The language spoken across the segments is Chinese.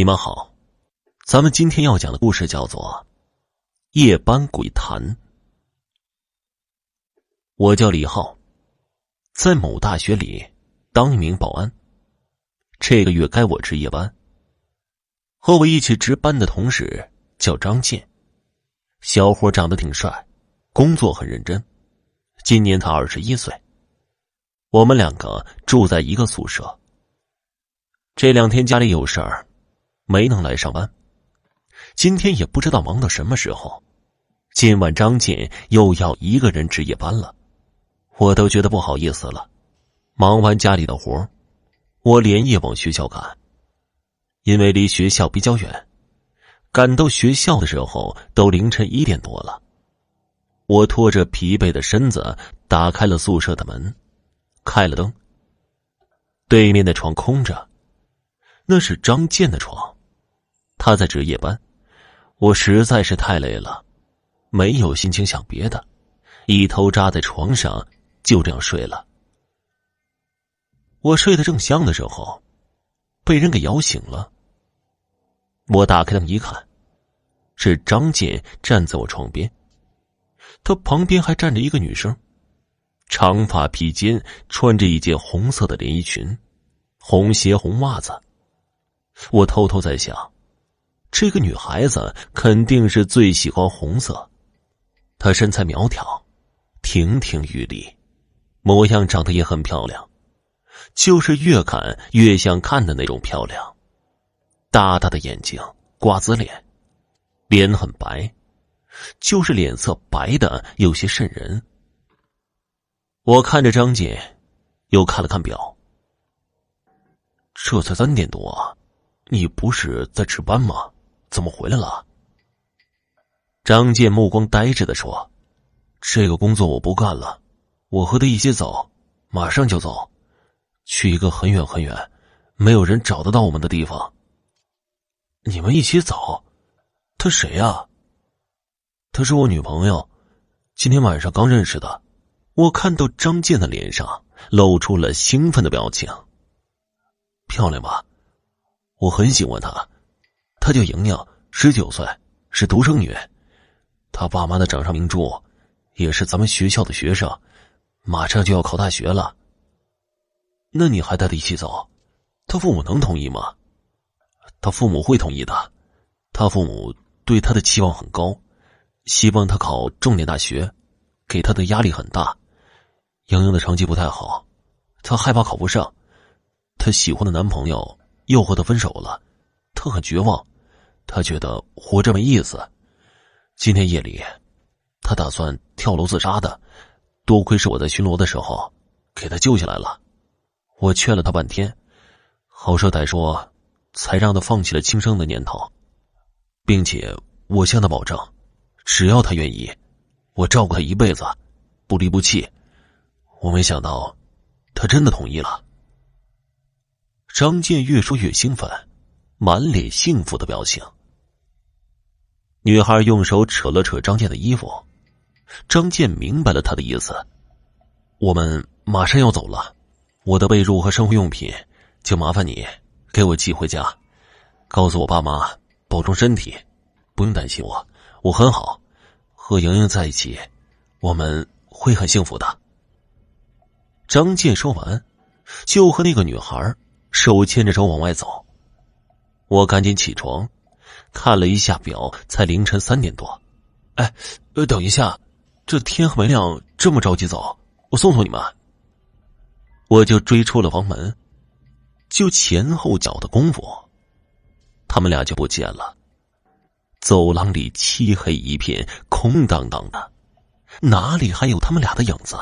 你们好，咱们今天要讲的故事叫做《夜班鬼谈》。我叫李浩，在某大学里当一名保安。这个月该我值夜班。和我一起值班的同事叫张健，小伙长得挺帅，工作很认真。今年他二十一岁。我们两个住在一个宿舍。这两天家里有事儿。没能来上班，今天也不知道忙到什么时候。今晚张健又要一个人值夜班了，我都觉得不好意思了。忙完家里的活我连夜往学校赶，因为离学校比较远，赶到学校的时候都凌晨一点多了。我拖着疲惫的身子打开了宿舍的门，开了灯。对面的床空着，那是张健的床。他在值夜班，我实在是太累了，没有心情想别的，一头扎在床上，就这样睡了。我睡得正香的时候，被人给摇醒了。我打开灯一看，是张健站在我床边，他旁边还站着一个女生，长发披肩，穿着一件红色的连衣裙，红鞋红袜子。我偷偷在想。这个女孩子肯定是最喜欢红色。她身材苗条，亭亭玉立，模样长得也很漂亮，就是越看越想看的那种漂亮。大大的眼睛，瓜子脸，脸很白，就是脸色白的有些渗人。我看着张姐，又看了看表，这才三点多，你不是在值班吗？怎么回来了？张健目光呆滞的说：“这个工作我不干了，我和他一起走，马上就走，去一个很远很远，没有人找得到我们的地方。”你们一起走？他谁呀？他是我女朋友，今天晚上刚认识的。我看到张健的脸上露出了兴奋的表情。漂亮吧？我很喜欢她。她叫莹莹，十九岁，是独生女。她爸妈的掌上明珠，也是咱们学校的学生，马上就要考大学了。那你还带她一起走？她父母能同意吗？她父母会同意的。她父母对她的期望很高，希望她考重点大学，给她的压力很大。莹莹的成绩不太好，她害怕考不上。她喜欢的男朋友又和她分手了，她很绝望。他觉得活着没意思。今天夜里，他打算跳楼自杀的。多亏是我在巡逻的时候给他救下来了。我劝了他半天，好说歹说，才让他放弃了轻生的念头，并且我向他保证，只要他愿意，我照顾他一辈子，不离不弃。我没想到，他真的同意了。张健越说越兴奋，满脸幸福的表情。女孩用手扯了扯张健的衣服，张健明白了他的意思。我们马上要走了，我的被褥和生活用品就麻烦你给我寄回家，告诉我爸妈保重身体，不用担心我，我很好，和莹莹在一起，我们会很幸福的。张健说完，就和那个女孩手牵着手往外走。我赶紧起床。看了一下表，才凌晨三点多。哎，呃，等一下，这天还没亮，这么着急走？我送送你们。我就追出了房门，就前后脚的功夫，他们俩就不见了。走廊里漆黑一片，空荡荡的，哪里还有他们俩的影子？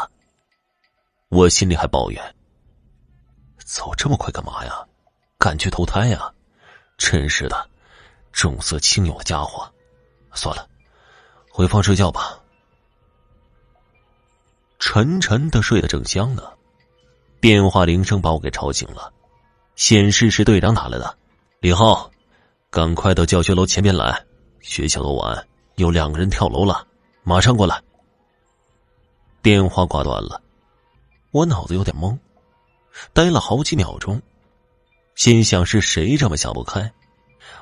我心里还抱怨：走这么快干嘛呀？赶去投胎呀？真是的。重色轻友的家伙，算了，回房睡觉吧。沉沉的睡得正香呢，电话铃声把我给吵醒了，显示是队长打来的。李浩，赶快到教学楼前面来，学校楼晚有两个人跳楼了，马上过来。电话挂断了，我脑子有点懵，呆了好几秒钟，心想是谁这么想不开。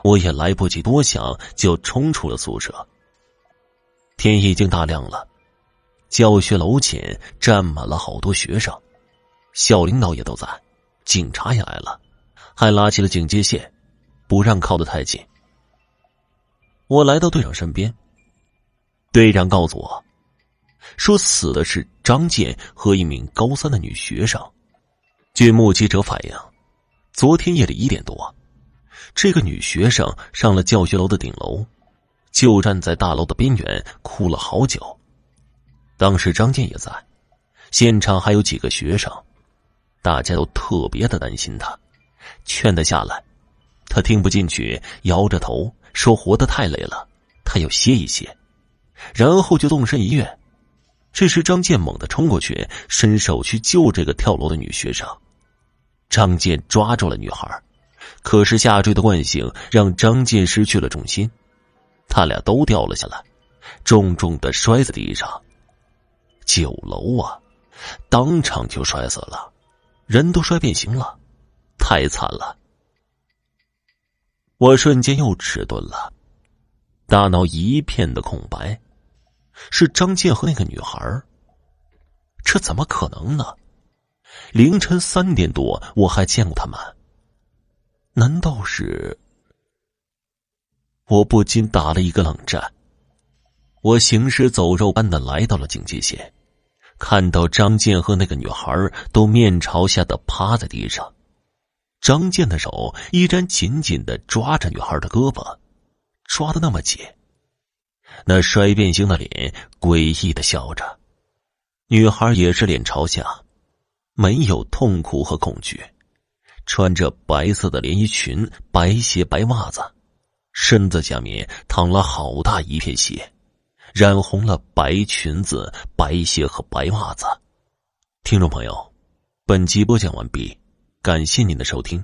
我也来不及多想，就冲出了宿舍。天已经大亮了，教学楼前站满了好多学生，校领导也都在，警察也来了，还拉起了警戒线，不让靠得太近。我来到队长身边，队长告诉我，说死的是张健和一名高三的女学生。据目击者反映，昨天夜里一点多，这个女学生上了教学楼的顶楼。就站在大楼的边缘哭了好久。当时张健也在，现场还有几个学生，大家都特别的担心他，劝他下来，他听不进去，摇着头说：“活得太累了，他要歇一歇。”然后就动身一跃。这时张健猛地冲过去，伸手去救这个跳楼的女学生。张健抓住了女孩，可是下坠的惯性让张健失去了重心。他俩都掉了下来，重重的摔在地上。九楼啊，当场就摔死了，人都摔变形了，太惨了。我瞬间又迟钝了，大脑一片的空白。是张健和那个女孩这怎么可能呢？凌晨三点多，我还见过他们。难道是？我不禁打了一个冷战。我行尸走肉般的来到了警戒线，看到张健和那个女孩都面朝下的趴在地上，张健的手依然紧紧的抓着女孩的胳膊，抓的那么紧。那摔变形的脸诡异的笑着，女孩也是脸朝下，没有痛苦和恐惧，穿着白色的连衣裙、白鞋、白袜子。身子下面淌了好大一片血，染红了白裙子、白鞋和白袜子。听众朋友，本集播讲完毕，感谢您的收听。